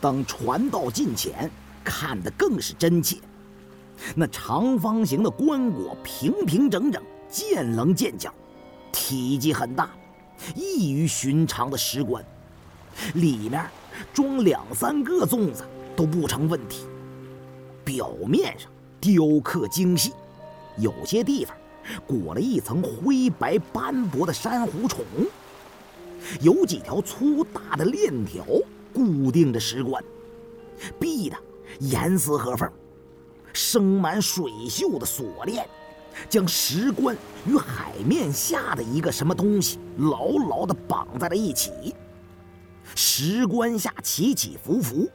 等船到近前，看得更是真切。那长方形的棺椁平平整整，见棱见角，体积很大，异于寻常的石棺。里面装两三个粽子都不成问题。表面上雕刻精细，有些地方裹了一层灰白斑驳的珊瑚虫，有几条粗大的链条固定的石棺，闭得严丝合缝。生满水锈的锁链将石棺与海面下的一个什么东西牢牢地绑在了一起。石棺下起起伏伏，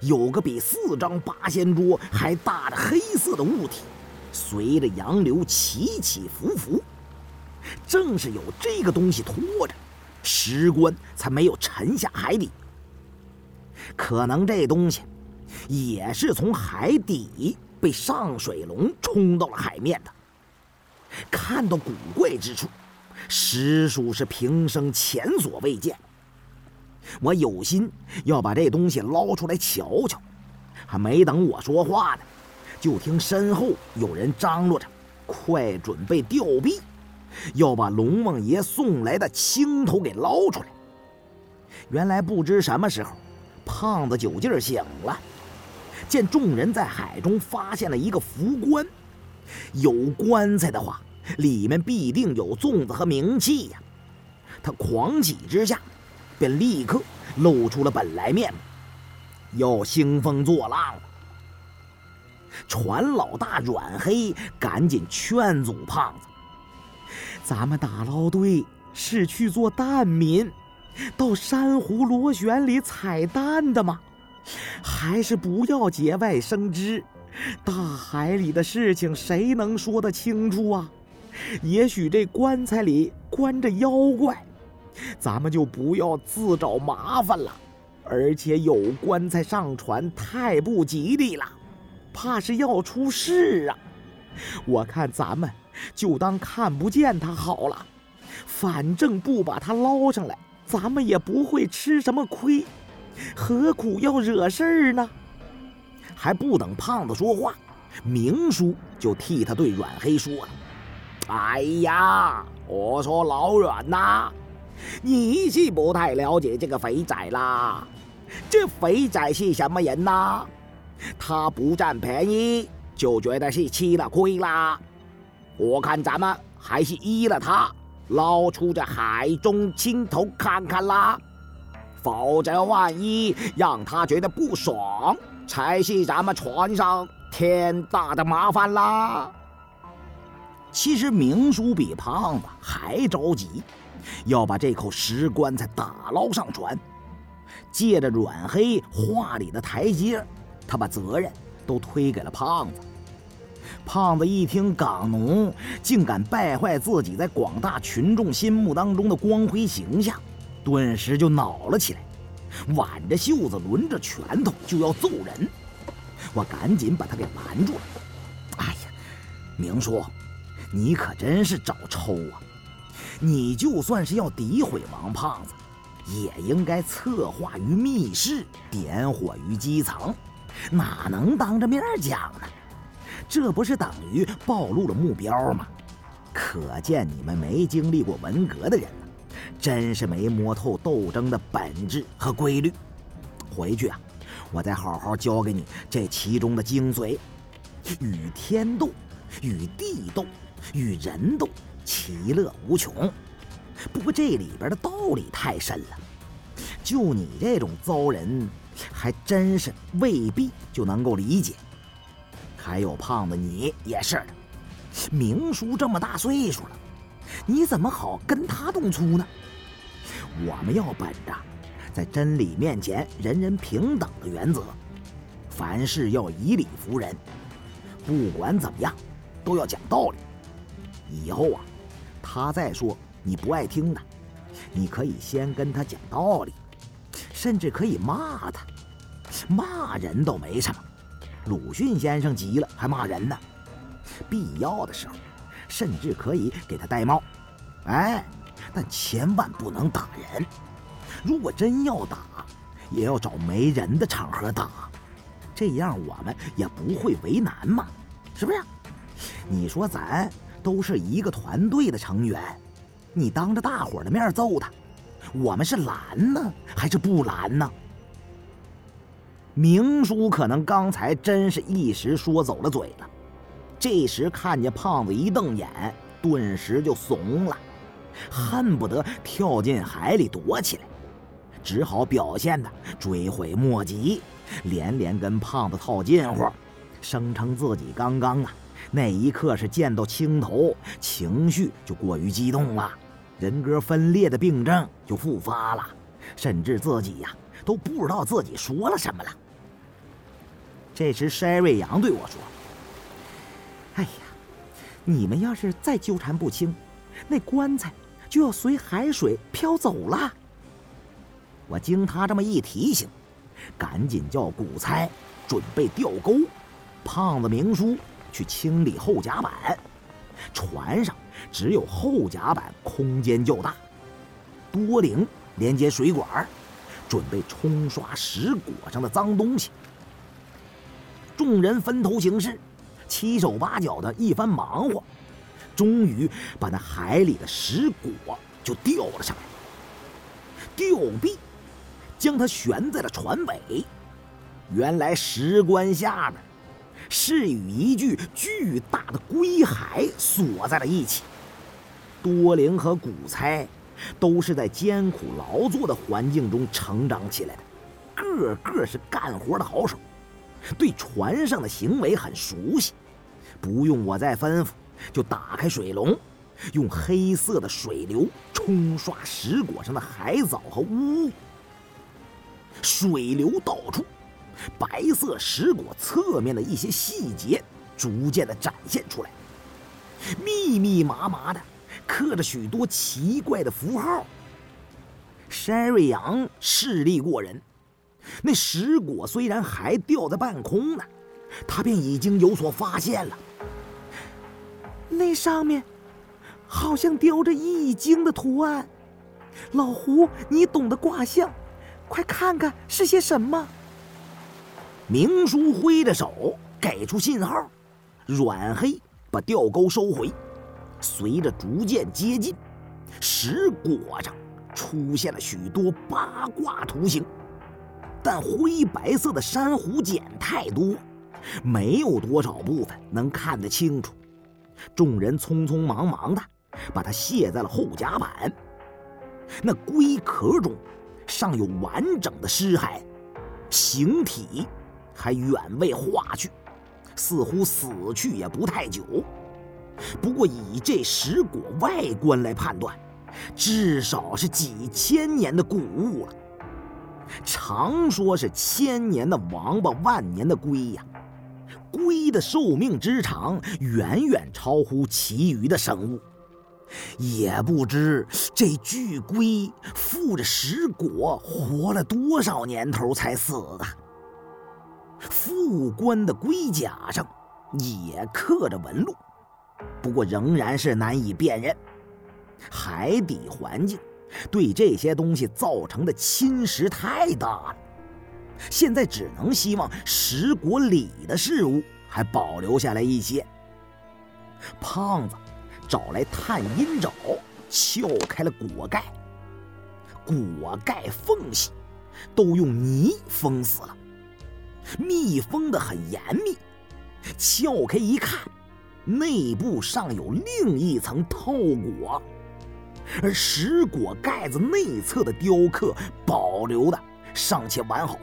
有个比四张八仙桌还大的黑色的物体，随着洋流起起伏伏。正是有这个东西拖着，石棺才没有沉下海底。可能这东西也是从海底被上水龙冲到了海面的。看到古怪之处，实属是平生前所未见。我有心要把这东西捞出来瞧瞧，还没等我说话呢，就听身后有人张罗着，快准备吊臂，要把龙王爷送来的青头给捞出来。原来不知什么时候，胖子酒劲儿醒了，见众人在海中发现了一个浮棺，有棺材的话，里面必定有粽子和冥器呀。他狂喜之下。便立刻露出了本来面目，要兴风作浪了。船老大阮黑赶紧劝阻胖子：“咱们打捞队是去做蛋民，到珊瑚螺旋里采蛋的吗？还是不要节外生枝。大海里的事情谁能说得清楚啊？也许这棺材里关着妖怪。”咱们就不要自找麻烦了，而且有棺材上船太不吉利了，怕是要出事啊！我看咱们就当看不见他好了，反正不把他捞上来，咱们也不会吃什么亏，何苦要惹事儿呢？还不等胖子说话，明叔就替他对阮黑说了：“哎呀，我说老阮呐。”你是不太了解这个肥仔啦，这肥仔是什么人呐？他不占便宜就觉得是吃了亏啦。我看咱们还是依了他，捞出这海中青头看看啦。否则万一让他觉得不爽，才是咱们船上天大的麻烦啦。其实明叔比胖子还着急。要把这口石棺材打捞上船，借着阮黑话里的台阶，他把责任都推给了胖子。胖子一听港农竟敢败坏自己在广大群众心目当中的光辉形象，顿时就恼了起来，挽着袖子，抡着拳头就要揍人。我赶紧把他给拦住了。哎呀，明叔，你可真是找抽啊！你就算是要诋毁王胖子，也应该策划于密室，点火于基层，哪能当着面讲呢？这不是等于暴露了目标吗？可见你们没经历过文革的人呢，真是没摸透斗争的本质和规律。回去啊，我再好好教给你这其中的精髓：与天斗，与地斗，与人斗。其乐无穷，不过这里边的道理太深了，就你这种糟人，还真是未必就能够理解。还有胖子，你也是的，明叔这么大岁数了，你怎么好跟他动粗呢？我们要本着在真理面前人人平等的原则，凡事要以理服人，不管怎么样，都要讲道理。以后啊。他再说你不爱听的，你可以先跟他讲道理，甚至可以骂他。骂人倒没什么，鲁迅先生急了还骂人呢。必要的时候，甚至可以给他戴帽。哎，但千万不能打人。如果真要打，也要找没人的场合打，这样我们也不会为难嘛，是不是？你说咱都是一个团队的成员，你当着大伙的面揍他，我们是拦呢还是不拦呢？明叔可能刚才真是一时说走了嘴了，这时看见胖子一瞪眼，顿时就怂了，恨不得跳进海里躲起来，只好表现的追悔莫及，连连跟胖子套近乎，声称自己刚刚啊那一刻是见到青头，情绪就过于激动了，人格分裂的病症就复发了，甚至自己呀都不知道自己说了什么了。这时，筛瑞阳对我说：“哎呀，你们要是再纠缠不清，那棺材就要随海水飘走了。”我经他这么一提醒，赶紧叫古猜准备吊钩，胖子明叔去清理后甲板。船上只有后甲板空间较大，多灵连接水管，准备冲刷石椁上的脏东西。众人分头行事，七手八脚的一番忙活，终于把那海里的石果就钓了上来。吊臂将它悬在了船尾，原来石棺下面是与一具巨大的龟骸锁在了一起。多灵和古猜都是在艰苦劳作的环境中成长起来的，个个是干活的好手。对船上的行为很熟悉，不用我再吩咐，就打开水龙，用黑色的水流冲刷石椁上的海藻和污物。水流倒出，白色石椁侧面的一些细节逐渐的展现出来，密密麻麻的刻着许多奇怪的符号。山瑞阳视力过人。那石果虽然还吊在半空呢，他便已经有所发现了。那上面好像雕着易经的图案。老胡，你懂得卦象，快看看是些什么。明叔挥着手给出信号，阮黑把钓钩收回。随着逐渐接近，石果上出现了许多八卦图形。但灰白色的珊瑚茧太多，没有多少部分能看得清楚。众人匆匆忙忙的把它卸在了后甲板。那龟壳中尚有完整的尸骸，形体还远未化去，似乎死去也不太久。不过以这石果外观来判断，至少是几千年的古物了。常说是千年的王八，万年的龟呀。龟的寿命之长，远远超乎其余的生物。也不知这巨龟附着石果，活了多少年头才死的。副官的龟甲上也刻着纹路，不过仍然是难以辨认。海底环境。对这些东西造成的侵蚀太大了，现在只能希望石果里的事物还保留下来一些。胖子找来探阴爪，撬开了果盖，果盖缝隙都用泥封死了，密封的很严密。撬开一看，内部尚有另一层透果。而石椁盖子内侧的雕刻保留的尚且完好，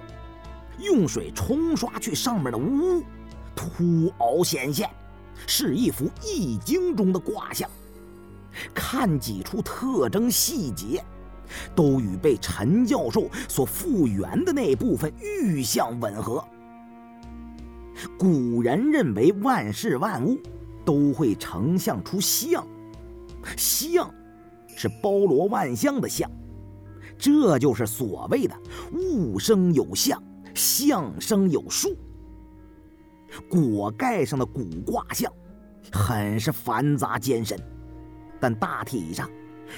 用水冲刷去上面的污，凸凹显现，是一幅易经中的卦象。看几处特征细节，都与被陈教授所复原的那部分玉象吻合。古人认为万事万物都会成像出象，象。是包罗万象的象，这就是所谓的物生有象，象生有数。果盖上的古卦象，很是繁杂艰深，但大体上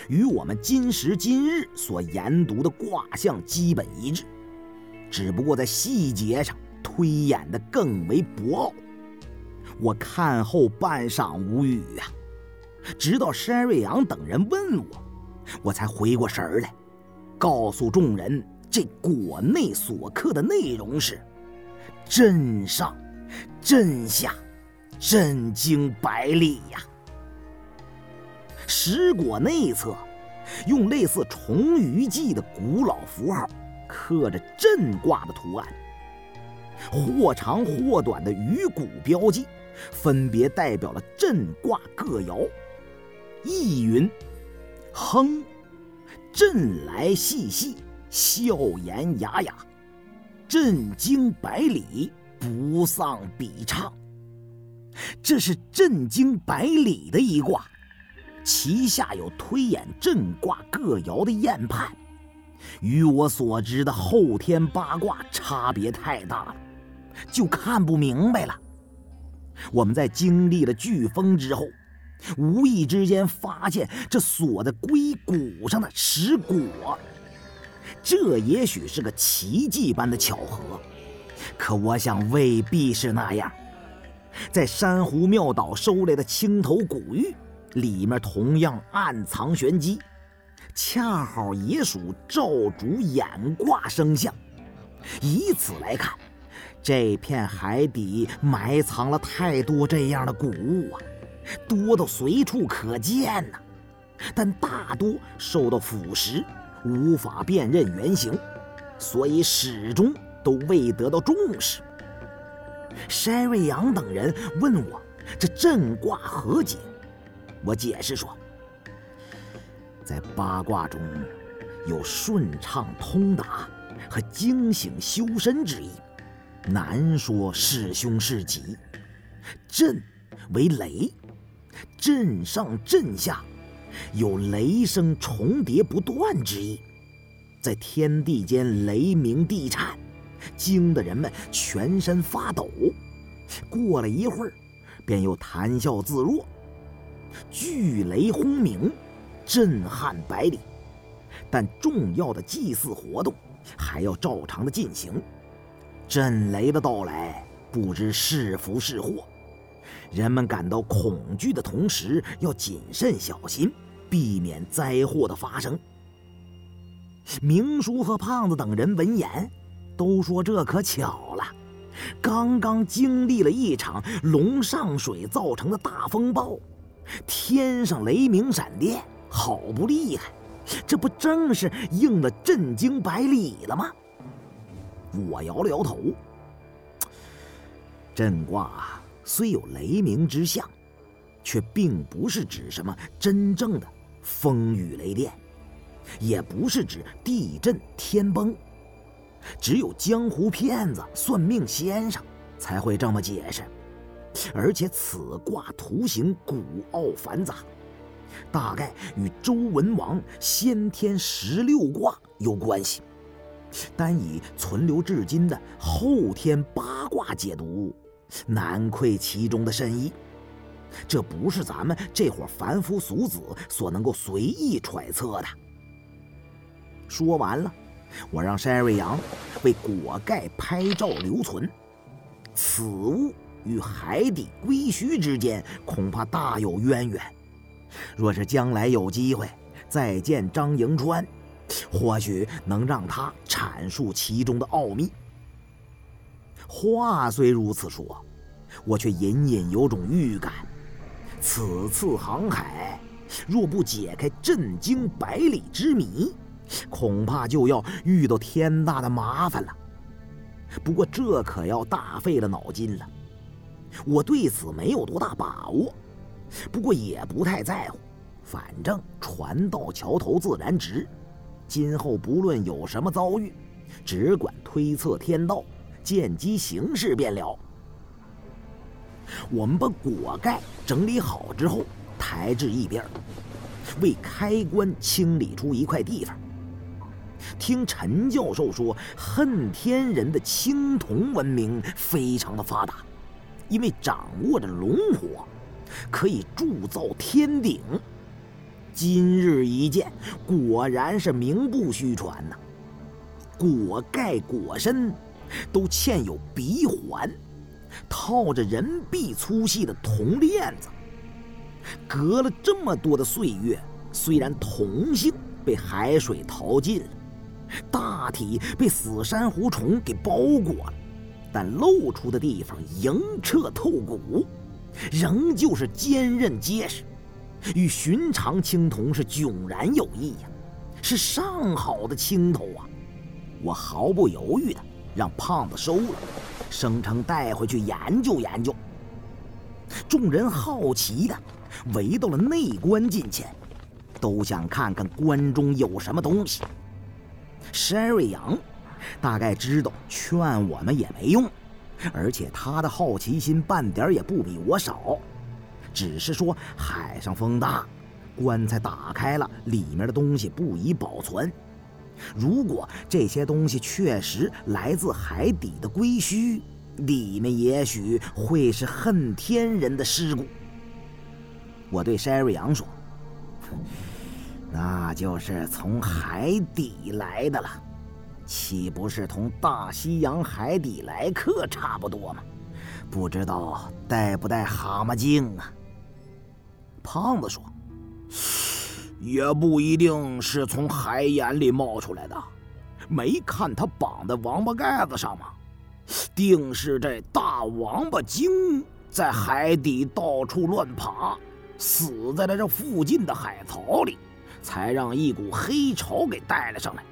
与我们今时今日所研读的卦象基本一致。只不过在细节上推演的更为博奥。我看后半晌无语啊，直到山瑞阳等人问我，我才回过神儿来，告诉众人这果内所刻的内容是：镇上、镇下、震惊百里呀。石果内侧用类似重鱼记的古老符号刻着震卦的图案，或长或短的鱼骨标记。分别代表了震卦各爻，意云：哼，震来细细，笑言雅雅，震惊百里，不丧比唱。这是震惊百里的一卦，其下有推演震卦各爻的验判，与我所知的后天八卦差别太大了，就看不明白了。我们在经历了飓风之后，无意之间发现这锁在龟骨上的石果，这也许是个奇迹般的巧合，可我想未必是那样。在珊瑚庙岛收来的青头古玉，里面同样暗藏玄机，恰好也属赵主演卦生相。以此来看。这片海底埋藏了太多这样的古物啊，多到随处可见呐，但大多受到腐蚀，无法辨认原形，所以始终都未得到重视。山瑞阳等人问我这震卦何解，我解释说，在八卦中有顺畅通达和惊醒修身之意。难说是凶是吉。震为雷，震上震下，有雷声重叠不断之意，在天地间雷鸣地颤，惊得人们全身发抖。过了一会儿，便又谈笑自若。巨雷轰鸣，震撼百里，但重要的祭祀活动还要照常的进行。震雷的到来，不知是福是祸。人们感到恐惧的同时，要谨慎小心，避免灾祸的发生。明叔和胖子等人闻言，都说：“这可巧了，刚刚经历了一场龙上水造成的大风暴，天上雷鸣闪电，好不厉害！这不正是应了震惊百里了吗？”我摇了摇头。震卦虽有雷鸣之象，却并不是指什么真正的风雨雷电，也不是指地震天崩。只有江湖骗子、算命先生才会这么解释。而且此卦图形古奥繁杂，大概与周文王先天十六卦有关系。单以存留至今的后天八卦解读，难窥其中的深意。这不是咱们这伙凡夫俗子所能够随意揣测的。说完了，我让山瑞阳为果盖拍照留存。此物与海底龟墟之间恐怕大有渊源。若是将来有机会再见张迎川。或许能让他阐述其中的奥秘。话虽如此说，我却隐隐有种预感：此次航海若不解开震惊百里之谜，恐怕就要遇到天大的麻烦了。不过这可要大费了脑筋了。我对此没有多大把握，不过也不太在乎，反正船到桥头自然直。今后不论有什么遭遇，只管推测天道，见机行事便了。我们把果盖整理好之后，抬至一边，为开棺清理出一块地方。听陈教授说，恨天人的青铜文明非常的发达，因为掌握着龙火，可以铸造天鼎。今日一见，果然是名不虚传呐！果盖果身都嵌有鼻环，套着人臂粗细的铜链子。隔了这么多的岁月，虽然铜性被海水淘尽了，大体被死珊瑚虫给包裹了，但露出的地方莹澈透骨，仍旧是坚韧结实，与寻常青铜是迥然有异呀，是上好的青铜啊！我毫不犹豫的让胖子收了，声称带回去研究研究。众人好奇的围到了内关近前，都想看看关中有什么东西。山瑞阳大概知道劝我们也没用，而且他的好奇心半点也不比我少，只是说海上风大，棺材打开了，里面的东西不宜保存。如果这些东西确实来自海底的龟墟，里面也许会是恨天人的尸骨。我对山瑞阳说：“ 那就是从海底来的了，岂不是同大西洋海底来客差不多吗？不知道带不带蛤蟆精啊？”胖子说：“也不一定是从海眼里冒出来的，没看他绑在王八盖子上吗？”定是这大王八精在海底到处乱爬，死在了这附近的海槽里，才让一股黑潮给带了上来，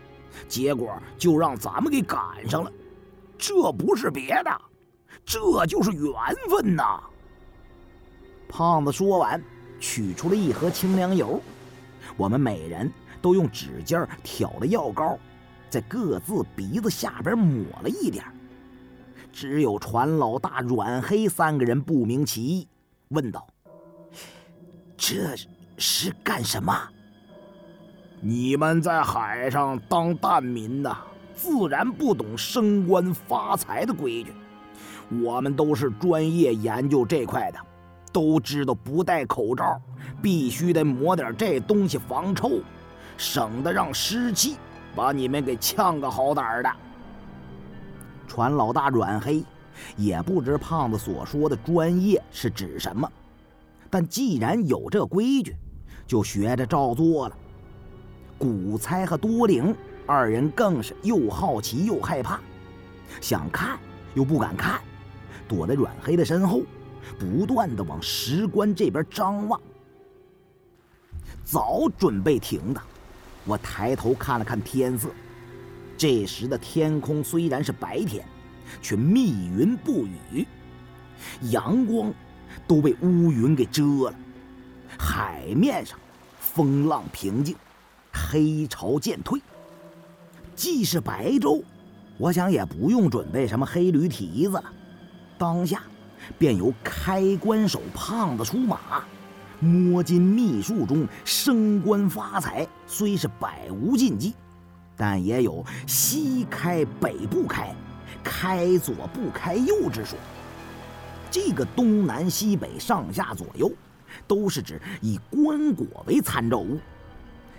结果就让咱们给赶上了。这不是别的，这就是缘分呐！胖子说完，取出了一盒清凉油，我们每人都用指尖挑了药膏，在各自鼻子下边抹了一点。只有船老大阮黑三个人不明其意，问道：“这是干什么？”你们在海上当难民呐，自然不懂升官发财的规矩。我们都是专业研究这块的，都知道不戴口罩，必须得抹点这东西防臭，省得让湿气把你们给呛个好歹的。船老大阮黑也不知胖子所说的专业是指什么，但既然有这规矩，就学着照做了。古猜和多灵二人更是又好奇又害怕，想看又不敢看，躲在阮黑的身后，不断的往石棺这边张望。早准备停的，我抬头看了看天色。这时的天空虽然是白天，却密云不雨，阳光都被乌云给遮了。海面上风浪平静，黑潮渐退。既是白昼，我想也不用准备什么黑驴蹄子了。当下便由开关手胖子出马，摸金秘术中升官发财虽是百无禁忌。但也有西开北不开，开左不开右之说。这个东南西北上下左右，都是指以棺椁为参照物，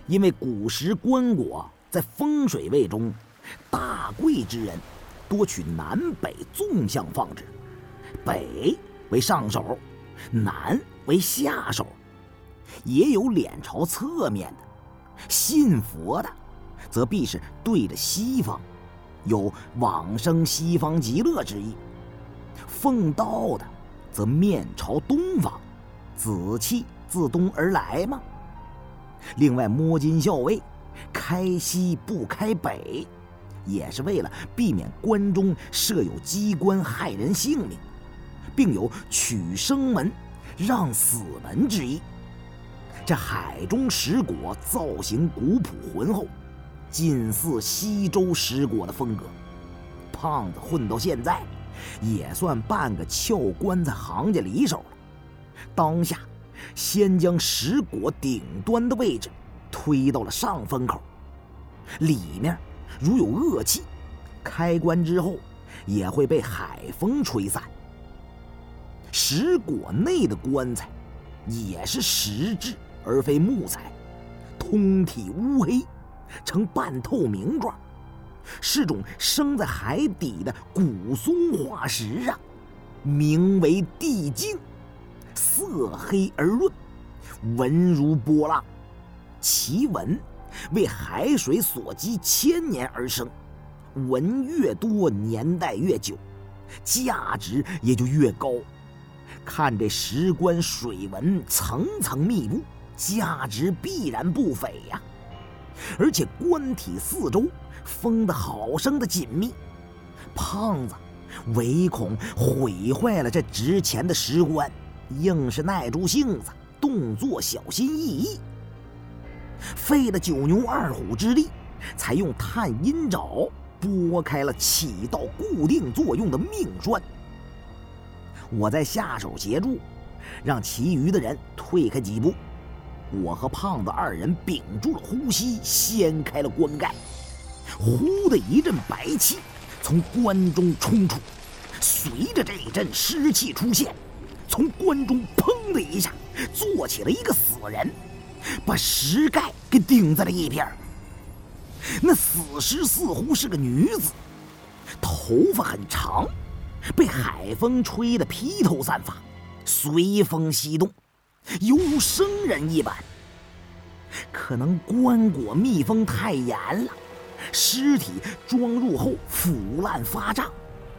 因为古时棺椁在风水位中，大贵之人多取南北纵向放置，北为上手，南为下手，也有脸朝侧面的，信佛的。则必是对着西方，有往生西方极乐之意；奉道的，则面朝东方，紫气自东而来嘛？另外，摸金校尉开西不开北，也是为了避免关中设有机关害人性命，并有取生门、让死门之意。这海中石椁造型古朴浑厚。近似西周石椁的风格，胖子混到现在，也算半个撬棺材行家里手了。当下，先将石椁顶端的位置推到了上风口，里面如有恶气，开棺之后也会被海风吹散。石椁内的棺材也是石质而非木材，通体乌黑。呈半透明状，是种生在海底的古松化石啊，名为地精，色黑而润，纹如波浪，其纹为海水所积千年而生，纹越多，年代越久，价值也就越高。看这石棺水纹层层密布，价值必然不菲呀！而且棺体四周封得好生的紧密，胖子唯恐毁坏了这值钱的石棺，硬是耐住性子，动作小心翼翼，费了九牛二虎之力，才用探阴爪拨开了起到固定作用的命栓。我在下手协助，让其余的人退开几步。我和胖子二人屏住了呼吸，掀开了棺盖。呼的一阵白气从棺中冲出，随着这一阵湿气出现，从棺中砰的一下坐起了一个死人，把石盖给顶在了一边。那死尸似乎是个女子，头发很长。被海风吹得披头散发，随风西动，犹如生人一般。可能棺椁密封太严了，尸体装入后腐烂发胀，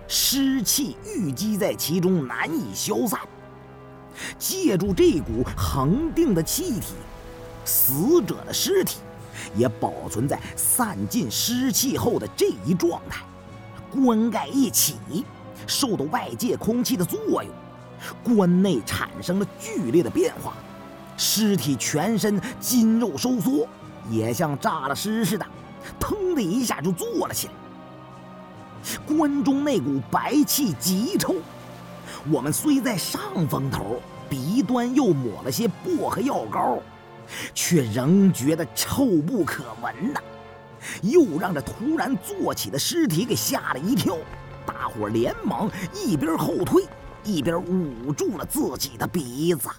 湿气郁积在其中，难以消散。借助这股恒定的气体，死者的尸体也保存在散尽湿气后的这一状态。棺盖一起。受到外界空气的作用，棺内产生了剧烈的变化，尸体全身筋肉收缩，也像炸了尸似的，腾的一下就坐了起来。棺中那股白气极臭，我们虽在上风头，鼻端又抹了些薄荷药膏，却仍觉得臭不可闻呐，又让这突然坐起的尸体给吓了一跳。大伙连忙一边后退，一边捂住了自己的鼻子。